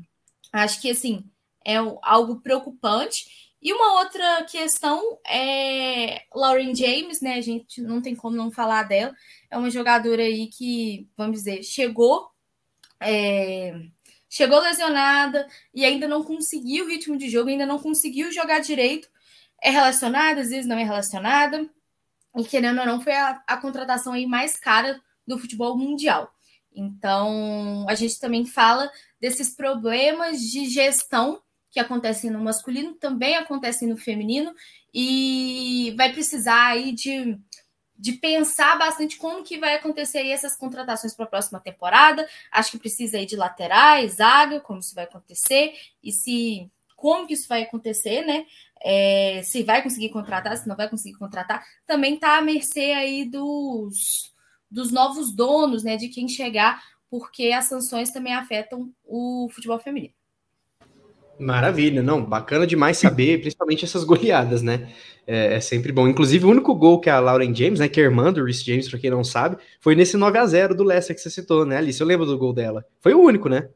acho que assim é algo preocupante. E uma outra questão é Lauren James, né? A gente não tem como não falar dela. É uma jogadora aí que, vamos dizer, chegou é, chegou lesionada e ainda não conseguiu o ritmo de jogo, ainda não conseguiu jogar direito. É relacionada, às vezes não é relacionada. E querendo ou não, foi a, a contratação aí mais cara do futebol mundial. Então, a gente também fala desses problemas de gestão que acontecem no masculino, também acontecem no feminino, e vai precisar aí de, de pensar bastante como que vai acontecer aí essas contratações para a próxima temporada. Acho que precisa aí de laterais, zaga, como isso vai acontecer, e se como que isso vai acontecer, né? É, se vai conseguir contratar, se não vai conseguir contratar, também está à mercê aí dos, dos novos donos, né? De quem chegar, porque as sanções também afetam o futebol feminino. Maravilha, não, bacana demais saber, principalmente essas goleadas, né? É, é, sempre bom. Inclusive, o único gol que a Lauren James, né, que é irmã do Rhys James, para quem não sabe, foi nesse 9 a 0 do Leicester que você citou, né, Alice? Eu lembro do gol dela. Foi o único, né?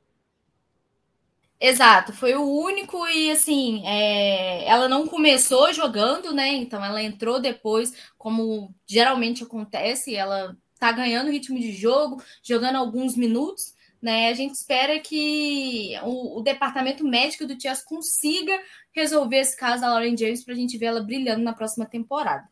Exato, foi o único e assim, é, ela não começou jogando, né? Então ela entrou depois, como geralmente acontece, ela tá ganhando ritmo de jogo, jogando alguns minutos, né? A gente espera que o, o departamento médico do Chelsea consiga resolver esse caso da Lauren James para a gente ver ela brilhando na próxima temporada.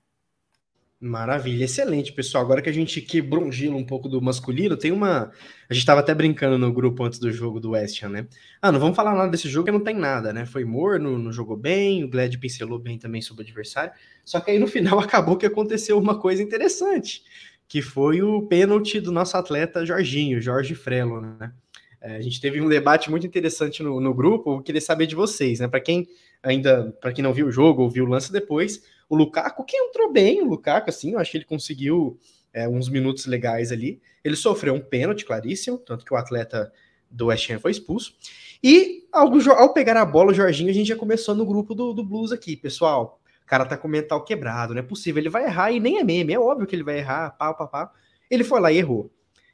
Maravilha, excelente, pessoal. Agora que a gente quebrou um gelo um pouco do masculino, tem uma. A gente estava até brincando no grupo antes do jogo do West Ham, né? Ah, não vamos falar nada desse jogo, que não tem nada, né? Foi morno, não jogou bem, o Glad pincelou bem também sobre o adversário. Só que aí no final acabou que aconteceu uma coisa interessante que foi o pênalti do nosso atleta Jorginho, Jorge Frelo, né? É, a gente teve um debate muito interessante no, no grupo, eu queria saber de vocês, né? Para quem ainda, para quem não viu o jogo ou viu o lance depois, o Lukaku, que entrou bem, o Lukaku, assim, eu acho que ele conseguiu é, uns minutos legais ali. Ele sofreu um pênalti claríssimo, tanto que o atleta do West Ham foi expulso. E ao, ao pegar a bola, o Jorginho, a gente já começou no grupo do, do Blues aqui, pessoal cara tá com o mental quebrado, não é possível. Ele vai errar e nem é meme, é óbvio que ele vai errar, pau, pau, pau. Ele foi lá e errou.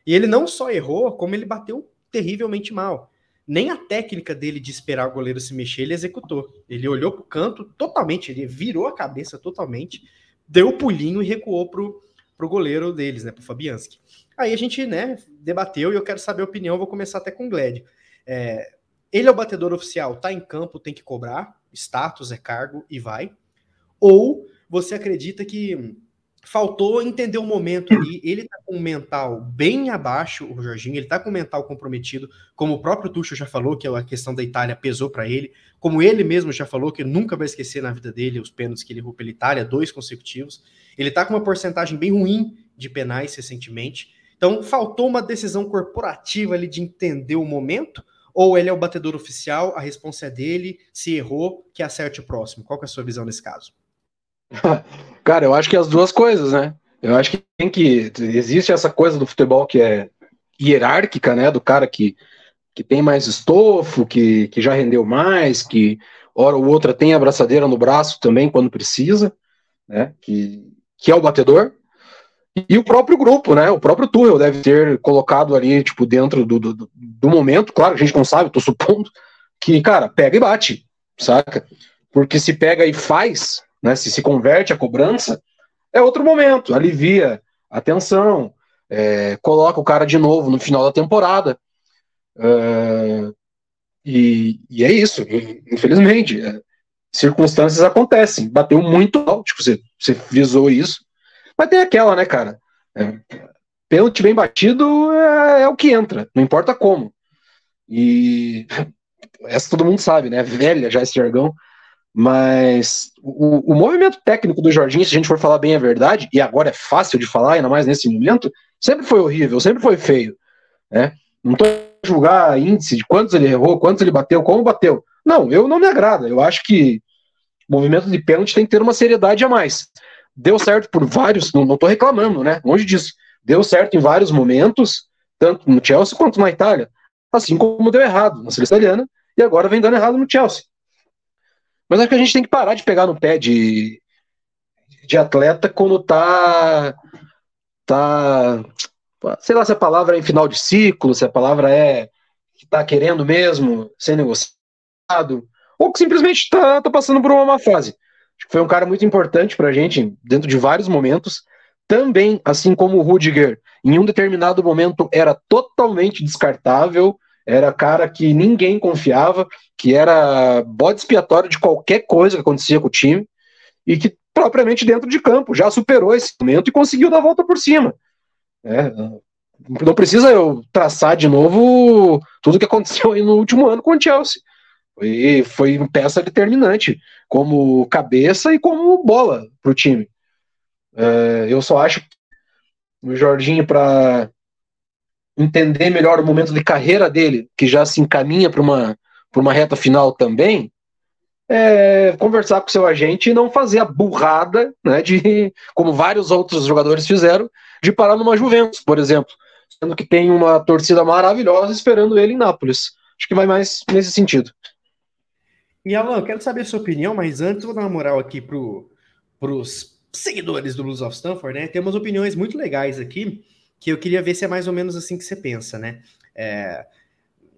E ele não só errou, como ele bateu terrivelmente mal. Nem a técnica dele de esperar o goleiro se mexer, ele executou. Ele olhou pro canto totalmente, ele virou a cabeça totalmente, deu o pulinho e recuou pro, pro goleiro deles, né, pro Fabianski. Aí a gente, né, debateu e eu quero saber a opinião, vou começar até com o Gled. É, ele é o batedor oficial, tá em campo, tem que cobrar, status é cargo e vai. Ou você acredita que faltou entender o momento ali, ele tá com o mental bem abaixo, o Jorginho, ele tá com o mental comprometido, como o próprio Tuchel já falou, que a questão da Itália pesou para ele, como ele mesmo já falou, que nunca vai esquecer na vida dele os pênaltis que ele errou pela Itália, dois consecutivos. Ele tá com uma porcentagem bem ruim de penais recentemente. Então, faltou uma decisão corporativa ali de entender o momento, ou ele é o batedor oficial, a resposta é dele, se errou, que acerte o próximo. Qual é a sua visão nesse caso? Cara, eu acho que as duas coisas, né? Eu acho que tem que. Existe essa coisa do futebol que é hierárquica, né? Do cara que, que tem mais estofo, que, que já rendeu mais, que hora ou outra tem a braçadeira no braço também quando precisa, né? Que, que é o batedor. E o próprio grupo, né? O próprio Tuchel deve ter colocado ali, tipo, dentro do, do, do momento. Claro, a gente não sabe, tô supondo, que, cara, pega e bate, saca? porque se pega e faz, né, se se converte a cobrança, é outro momento, alivia a tensão, é, coloca o cara de novo no final da temporada. É, e, e, é isso, infelizmente. É, circunstâncias acontecem. Bateu muito alto, tipo, você, você visou isso. Mas tem aquela, né, cara? É, pênalti bem batido é, é, o que entra, não importa como. E essa todo mundo sabe, né? Velha já esse jargão. Mas o, o, movimento técnico do Jorginho, se a gente for falar bem a verdade, e agora é fácil de falar, ainda mais nesse momento, sempre foi horrível, sempre foi feio. Né? Não estou julgar índice de quantos ele errou, quantos ele bateu, como bateu. Não, eu não me agrada. Eu acho que o movimento de pênalti tem que ter uma seriedade a mais. Deu certo por vários, não estou reclamando, né? Longe disso. Deu certo em vários momentos, tanto no Chelsea quanto na Itália. Assim como deu errado na seleção italiana e agora vem dando errado no Chelsea. Mas acho que a gente tem que parar de pegar no pé de, de atleta quando tá tá sei lá se a palavra é em final de ciclo, se a palavra é que tá querendo mesmo ser negociado, ou que simplesmente tá, tá passando por uma má fase. Acho que foi um cara muito importante pra gente dentro de vários momentos. Também, assim como o Rudiger, em um determinado momento era totalmente descartável, era cara que ninguém confiava, que era bode expiatório de qualquer coisa que acontecia com o time, e que propriamente dentro de campo já superou esse momento e conseguiu dar a volta por cima. É, não precisa eu traçar de novo tudo que aconteceu aí no último ano com o Chelsea. Foi, foi peça determinante, como cabeça e como bola para o time. É, eu só acho o Jorginho, para entender melhor o momento de carreira dele, que já se encaminha para uma, uma reta final também, é, conversar com seu agente e não fazer a burrada, né, de como vários outros jogadores fizeram, de parar numa Juventus, por exemplo, sendo que tem uma torcida maravilhosa esperando ele em Nápoles. Acho que vai mais nesse sentido. E Alan, quero saber a sua opinião, mas antes vou dar uma moral aqui para os seguidores do Blues of Stanford, né? Tem umas opiniões muito legais aqui que eu queria ver se é mais ou menos assim que você pensa, né? É,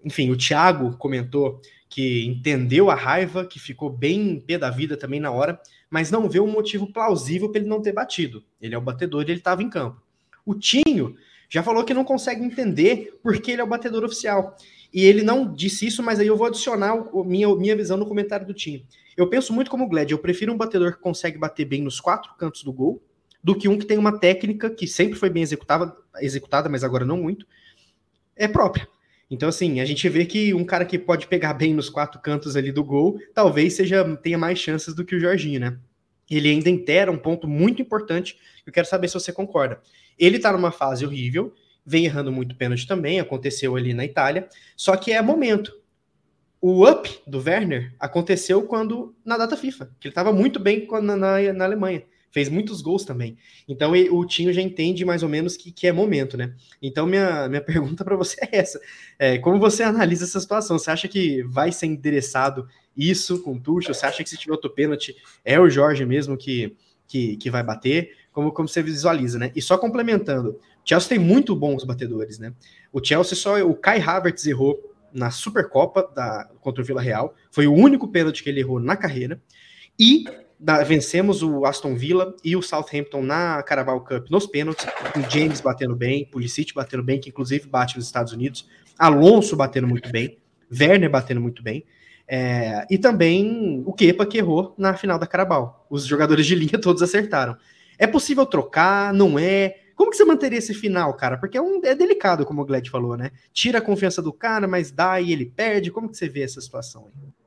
enfim, o Thiago comentou que entendeu a raiva, que ficou bem pé da vida também na hora, mas não vê um motivo plausível para ele não ter batido. Ele é o batedor e ele estava em campo. O Tinho já falou que não consegue entender porque ele é o batedor oficial. E ele não disse isso, mas aí eu vou adicionar o, minha, minha visão no comentário do Tinho. Eu penso muito como o Gled, eu prefiro um batedor que consegue bater bem nos quatro cantos do gol, do que um que tem uma técnica que sempre foi bem executada, executada, mas agora não muito, é própria. Então, assim, a gente vê que um cara que pode pegar bem nos quatro cantos ali do gol, talvez seja tenha mais chances do que o Jorginho, né? Ele ainda inteira um ponto muito importante, eu quero saber se você concorda. Ele tá numa fase horrível, vem errando muito pênalti também, aconteceu ali na Itália, só que é momento. O up do Werner aconteceu quando na data FIFA, que ele estava muito bem na, na, na Alemanha fez muitos gols também. Então o Tinho já entende mais ou menos que, que é momento, né? Então minha, minha pergunta para você é essa: é, como você analisa essa situação? Você acha que vai ser endereçado isso com o Tuchel? Você acha que se tiver outro pênalti é o Jorge mesmo que, que, que vai bater? Como, como você visualiza, né? E só complementando, o Chelsea tem muito bons batedores, né? O Chelsea só o Kai Havertz errou na Supercopa da, contra o Vila Real, foi o único pênalti que ele errou na carreira. E da, vencemos o Aston Villa e o Southampton na Carabao Cup nos pênaltis, com James batendo bem, Pulisic batendo bem, que inclusive bate nos Estados Unidos, Alonso batendo muito bem, Werner batendo muito bem, é, e também o Kepa que errou na final da Carabao. Os jogadores de linha todos acertaram. É possível trocar? Não é? Como que você manteria esse final, cara? Porque é, um, é delicado, como o Gled falou, né? Tira a confiança do cara, mas dá e ele perde. Como que você vê essa situação aí?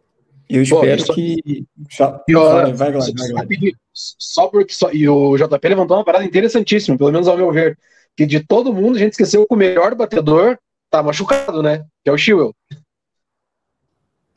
Eu espero Pô, que. Só, vai, vai, vai, vai, Só porque. Só, e o JP levantou uma parada interessantíssima, pelo menos ao meu ver. Que de todo mundo a gente esqueceu que o melhor batedor tá machucado, né? Que é o Chilwell.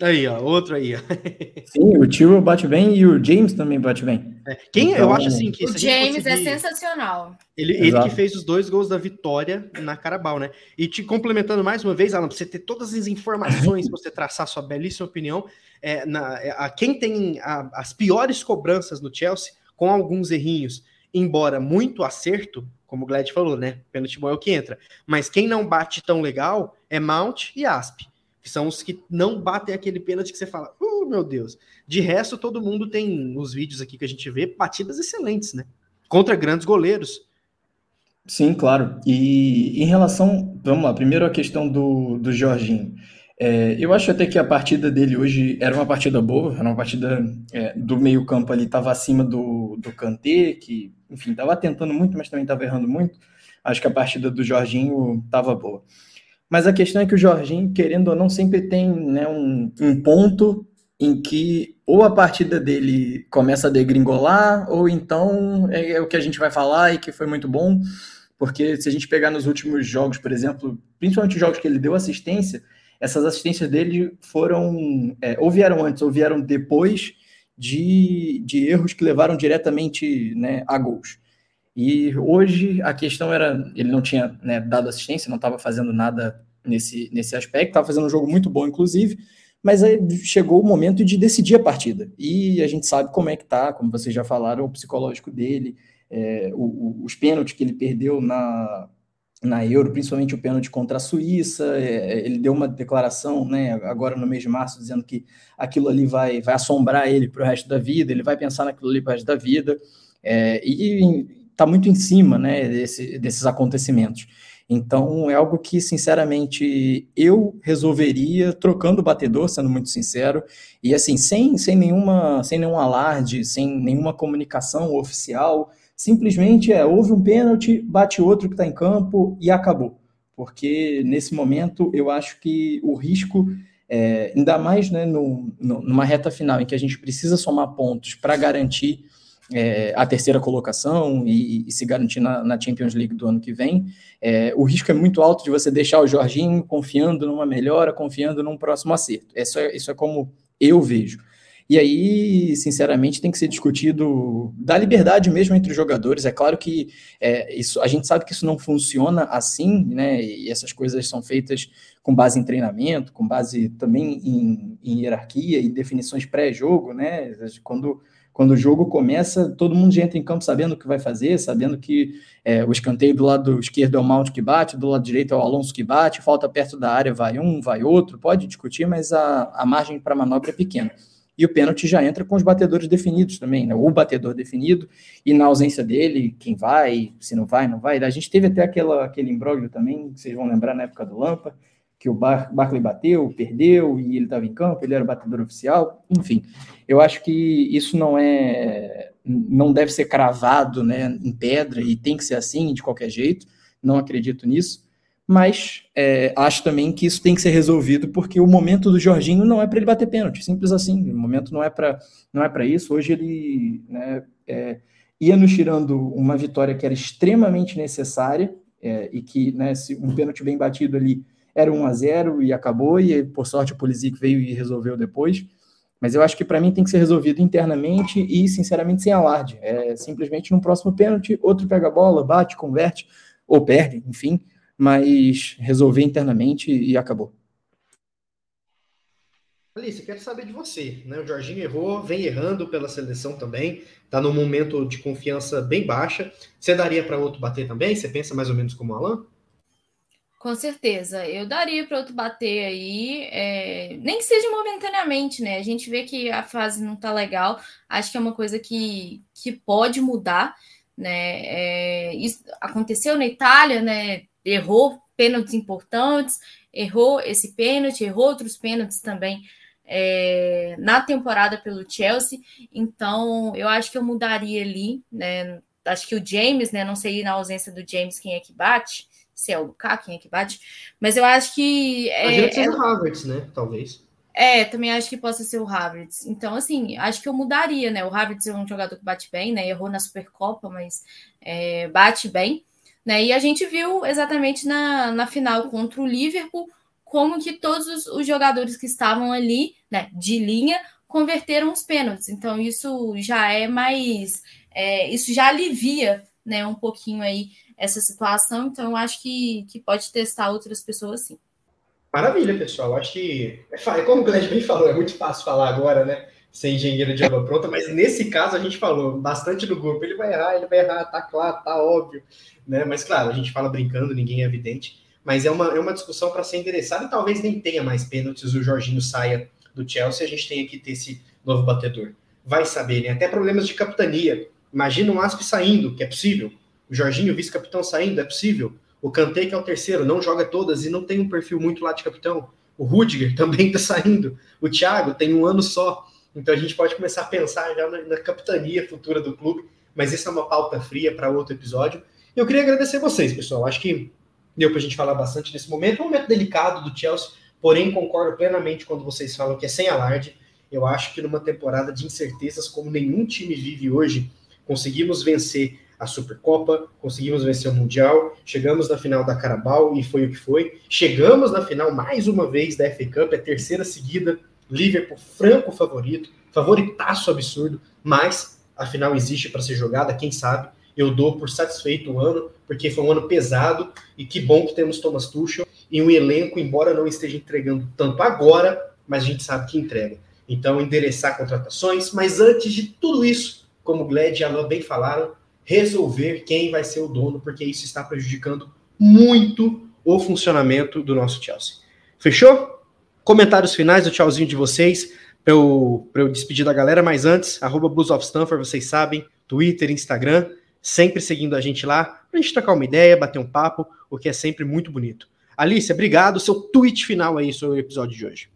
Aí, ó, outro aí. Ó. Sim, o Tio bate bem e o James também bate bem. É, quem então, eu acho assim que o James é sensacional. Ele, ele que fez os dois gols da vitória na Carabao, né? E te complementando mais uma vez, Alan, pra você ter todas as informações, pra você traçar sua belíssima opinião, é, na, é, a, quem tem a, as piores cobranças no Chelsea, com alguns errinhos, embora muito acerto, como o Glad falou, né? Pênalti bom é o que entra. Mas quem não bate tão legal é Mount e Asp que são os que não batem aquele pênalti que você fala, uh, meu Deus. De resto, todo mundo tem os vídeos aqui que a gente vê, batidas excelentes, né? Contra grandes goleiros. Sim, claro. E em relação, vamos lá, primeiro a questão do, do Jorginho. É, eu acho até que a partida dele hoje era uma partida boa, era uma partida é, do meio campo ali, estava acima do, do Kanté, que, enfim, estava tentando muito, mas também estava errando muito. Acho que a partida do Jorginho estava boa. Mas a questão é que o Jorginho, querendo ou não, sempre tem né, um, um ponto em que ou a partida dele começa a degringolar, ou então é, é o que a gente vai falar e que foi muito bom, porque se a gente pegar nos últimos jogos, por exemplo, principalmente os jogos que ele deu assistência, essas assistências dele foram é, ou vieram antes ou vieram depois de, de erros que levaram diretamente né, a gols. E hoje a questão era, ele não tinha né, dado assistência, não estava fazendo nada nesse, nesse aspecto, estava fazendo um jogo muito bom, inclusive, mas aí chegou o momento de decidir a partida. E a gente sabe como é que tá, como vocês já falaram, o psicológico dele, é, o, o, os pênaltis que ele perdeu na, na Euro, principalmente o pênalti contra a Suíça. É, ele deu uma declaração, né, agora no mês de março, dizendo que aquilo ali vai, vai assombrar ele para o resto da vida, ele vai pensar naquilo ali para o resto da vida. É, e está muito em cima né, desse, desses acontecimentos. Então, é algo que, sinceramente, eu resolveria trocando o batedor, sendo muito sincero, e assim, sem, sem, nenhuma, sem nenhum alarde, sem nenhuma comunicação oficial, simplesmente é, houve um pênalti, bate outro que está em campo e acabou. Porque, nesse momento, eu acho que o risco, é, ainda mais né, no, no, numa reta final em que a gente precisa somar pontos para garantir é, a terceira colocação e, e se garantir na, na, Champions League do ano que vem, é, o risco é muito alto de você deixar o Jorginho confiando numa melhora, confiando num próximo acerto. Isso é, isso é como eu vejo. E aí, sinceramente, tem que ser discutido da liberdade mesmo entre os jogadores. É claro que é, isso, a gente sabe que isso não funciona assim, né? E essas coisas são feitas com base em treinamento, com base também em, em hierarquia e definições pré-jogo, né? Quando quando o jogo começa, todo mundo já entra em campo sabendo o que vai fazer, sabendo que é, o escanteio do lado esquerdo é o Mount que bate, do lado direito é o Alonso que bate, falta perto da área, vai um, vai outro, pode discutir, mas a, a margem para manobra é pequena. E o pênalti já entra com os batedores definidos também, né? O batedor definido, e na ausência dele, quem vai, se não vai, não vai. A gente teve até aquela, aquele imbróglio também, que vocês vão lembrar na época do Lampa, que o Bar bateu, perdeu e ele estava em campo, ele era o batedor oficial, enfim. Eu acho que isso não é não deve ser cravado, né, em pedra e tem que ser assim de qualquer jeito. Não acredito nisso, mas é, acho também que isso tem que ser resolvido porque o momento do Jorginho não é para ele bater pênalti, simples assim. O momento não é para não é para isso. Hoje ele né, é, ia nos tirando uma vitória que era extremamente necessária é, e que né, se um pênalti bem batido ali era 1 a 0 e acabou, e por sorte o Pulisic veio e resolveu depois. Mas eu acho que para mim tem que ser resolvido internamente e, sinceramente, sem alarde. É simplesmente no próximo pênalti, outro pega a bola, bate, converte, ou perde, enfim, mas resolver internamente e acabou. Alice, quero saber de você. Né? O Jorginho errou, vem errando pela seleção também, está num momento de confiança bem baixa. Você daria para outro bater também? Você pensa mais ou menos como o Alan? Com certeza, eu daria para outro bater aí, é, nem que seja momentaneamente, né? A gente vê que a fase não tá legal, acho que é uma coisa que, que pode mudar, né? É, isso aconteceu na Itália, né? Errou pênaltis importantes, errou esse pênalti, errou outros pênaltis também é, na temporada pelo Chelsea, então eu acho que eu mudaria ali, né? Acho que o James, né? Não sei na ausência do James quem é que bate se é o Lukaku, quem é que bate. Mas eu acho que. É, Imagina que seja é, o Havertz, né? Talvez. É, também acho que possa ser o Havertz. Então, assim, acho que eu mudaria, né? O Havertz é um jogador que bate bem, né? Errou na Supercopa, mas é, bate bem. Né? E a gente viu exatamente na, na final contra o Liverpool como que todos os, os jogadores que estavam ali, né, de linha, converteram os pênaltis. Então, isso já é mais. É, isso já alivia né, um pouquinho aí essa situação, então eu acho que, que pode testar outras pessoas sim. Maravilha, pessoal. Acho que, é, como o Glenn falou, é muito fácil falar agora, né? Ser engenheiro de obra pronta, mas nesse caso a gente falou bastante do grupo. Ele vai errar, ele vai errar, tá claro, tá óbvio, né? Mas claro, a gente fala brincando, ninguém é evidente, mas é uma, é uma discussão para ser endereçada e talvez nem tenha mais pênaltis, o Jorginho saia do Chelsea, a gente tenha que ter esse novo batedor. Vai saber, né? Até problemas de capitania. Imagina um Asp saindo, que é possível. O Jorginho, vice-capitão, saindo, é possível. O Kanté, que é o terceiro, não joga todas e não tem um perfil muito lá de capitão. O Rudiger também está saindo. O Thiago tem um ano só. Então a gente pode começar a pensar já na, na capitania futura do clube. Mas isso é uma pauta fria para outro episódio. Eu queria agradecer vocês, pessoal. Acho que deu para a gente falar bastante nesse momento. É um momento delicado do Chelsea, porém concordo plenamente quando vocês falam que é sem alarde. Eu acho que numa temporada de incertezas como nenhum time vive hoje, conseguimos vencer a Supercopa, conseguimos vencer o Mundial, chegamos na final da Carabao e foi o que foi. Chegamos na final mais uma vez da FA Cup, é a terceira seguida, Liverpool franco favorito, favoritaço absurdo, mas a final existe para ser jogada, quem sabe. Eu dou por satisfeito o ano, porque foi um ano pesado e que bom que temos Thomas Tuchel e um elenco, embora não esteja entregando tanto agora, mas a gente sabe que entrega. Então, endereçar contratações, mas antes de tudo isso, como o Gled e a Alain bem falaram, resolver quem vai ser o dono, porque isso está prejudicando muito o funcionamento do nosso Chelsea. Fechou? Comentários finais do tchauzinho de vocês, para eu, eu despedir da galera, mas antes, arroba Blues of Stanford, vocês sabem, Twitter, Instagram, sempre seguindo a gente lá, para a gente trocar uma ideia, bater um papo, o que é sempre muito bonito. Alice, obrigado, seu tweet final aí sobre o episódio de hoje.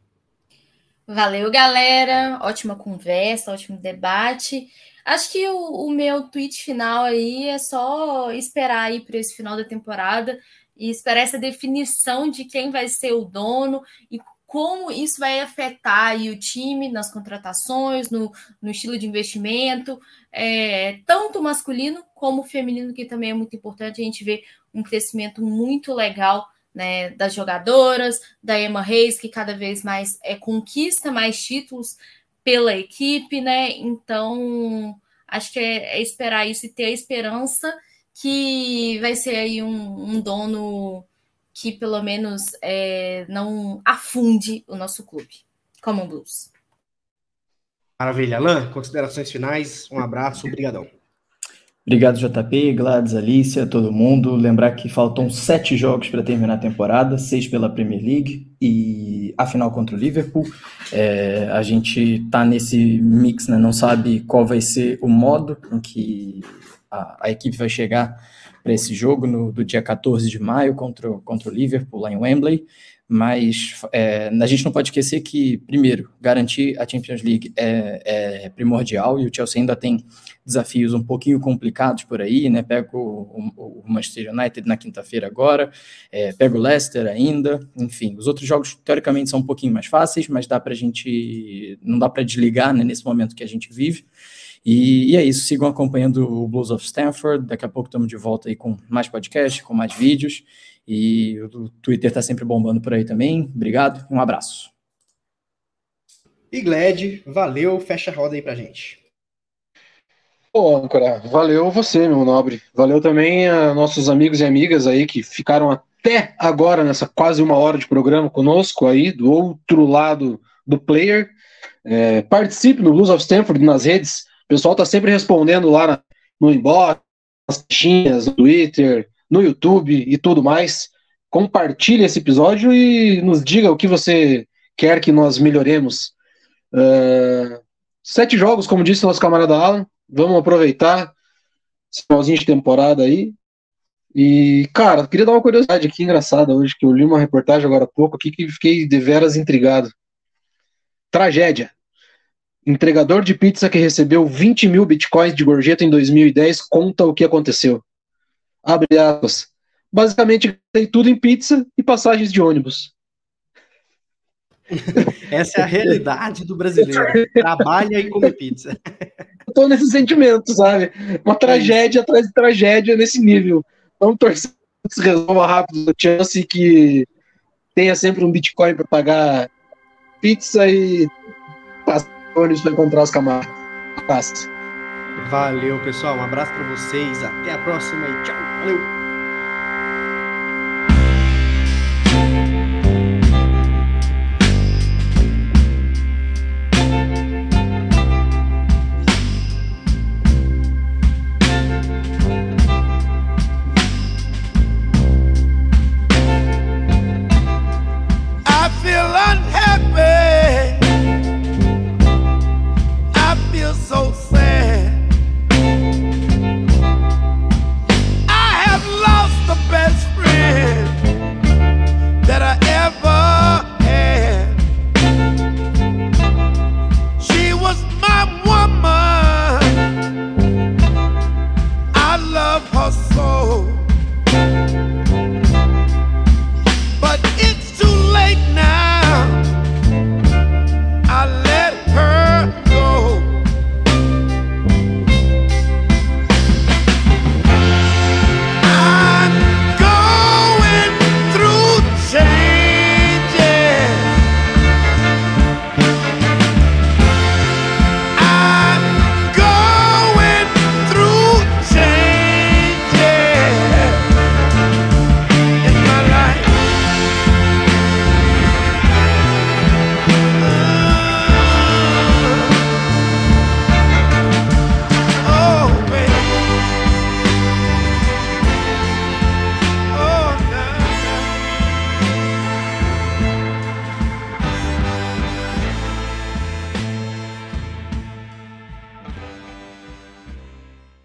Valeu, galera. Ótima conversa, ótimo debate. Acho que o, o, meu tweet final aí é só esperar aí para esse final da temporada e esperar essa definição de quem vai ser o dono e como isso vai afetar o time nas contratações, no, no estilo de investimento, é, tanto masculino como feminino, que também é muito importante. A gente vê um crescimento muito legal né, das jogadoras, da Emma Reis, que cada vez mais é, conquista mais títulos pela equipe, né? Então, acho que é, é esperar isso e ter a esperança que vai ser aí um, um dono que pelo menos é, não afunde o nosso clube, como o Blues. Maravilha. Alain, considerações finais, um abraço, obrigadão. Obrigado, JP, Gladys, Alicia, todo mundo. Lembrar que faltam sete jogos para terminar a temporada, seis pela Premier League e a final contra o Liverpool. É, a gente tá nesse mix, né, não sabe qual vai ser o modo em que a, a equipe vai chegar para esse jogo no, do dia 14 de maio contra, contra o Liverpool lá em Wembley mas é, a gente não pode esquecer que, primeiro, garantir a Champions League é, é, primordial e o Chelsea ainda tem desafios um pouquinho complicados por aí, né? Pega o, o, o Manchester United na quinta-feira agora, é, pega o Leicester ainda, enfim, os outros jogos teoricamente são um pouquinho mais fáceis, mas dá para a gente, não dá para desligar né, nesse momento que a gente vive. E, e, é isso, sigam acompanhando o Blues of Stanford. Daqui a pouco estamos de volta aí com mais podcast, com mais vídeos. E o Twitter está sempre bombando por aí também. Obrigado, um abraço. E Gled, valeu, fecha a roda aí pra gente. Ô, âncora, valeu você, meu nobre. Valeu também a nossos amigos e amigas aí que ficaram até agora nessa quase uma hora de programa conosco aí, do outro lado do player. É, participe no Blues of Stanford nas redes. Pessoal tá sempre respondendo lá na, no inbox, nas caixinhas, no Twitter, no YouTube e tudo mais. Compartilhe esse episódio e nos diga o que você quer que nós melhoremos. Uh, sete jogos, como disse nosso camarada Alan. Vamos aproveitar esse finalzinho de temporada aí. E, cara, queria dar uma curiosidade aqui engraçada hoje, que eu li uma reportagem agora há pouco aqui que fiquei deveras intrigado. Tragédia. Entregador de pizza que recebeu 20 mil bitcoins de gorjeta em 2010 conta o que aconteceu abre aspas. Basicamente, tem tudo em pizza e passagens de ônibus. Essa é a realidade do brasileiro. Trabalha e come pizza. Eu tô nesse sentimento, sabe? Uma tragédia atrás de tragédia nesse nível. Vamos torcer que se resolva rápido o chance que tenha sempre um Bitcoin para pagar pizza e ônibus para encontrar os camaradas. Passa. Valeu, pessoal. Um abraço para vocês. Até a próxima e tchau. Valeu.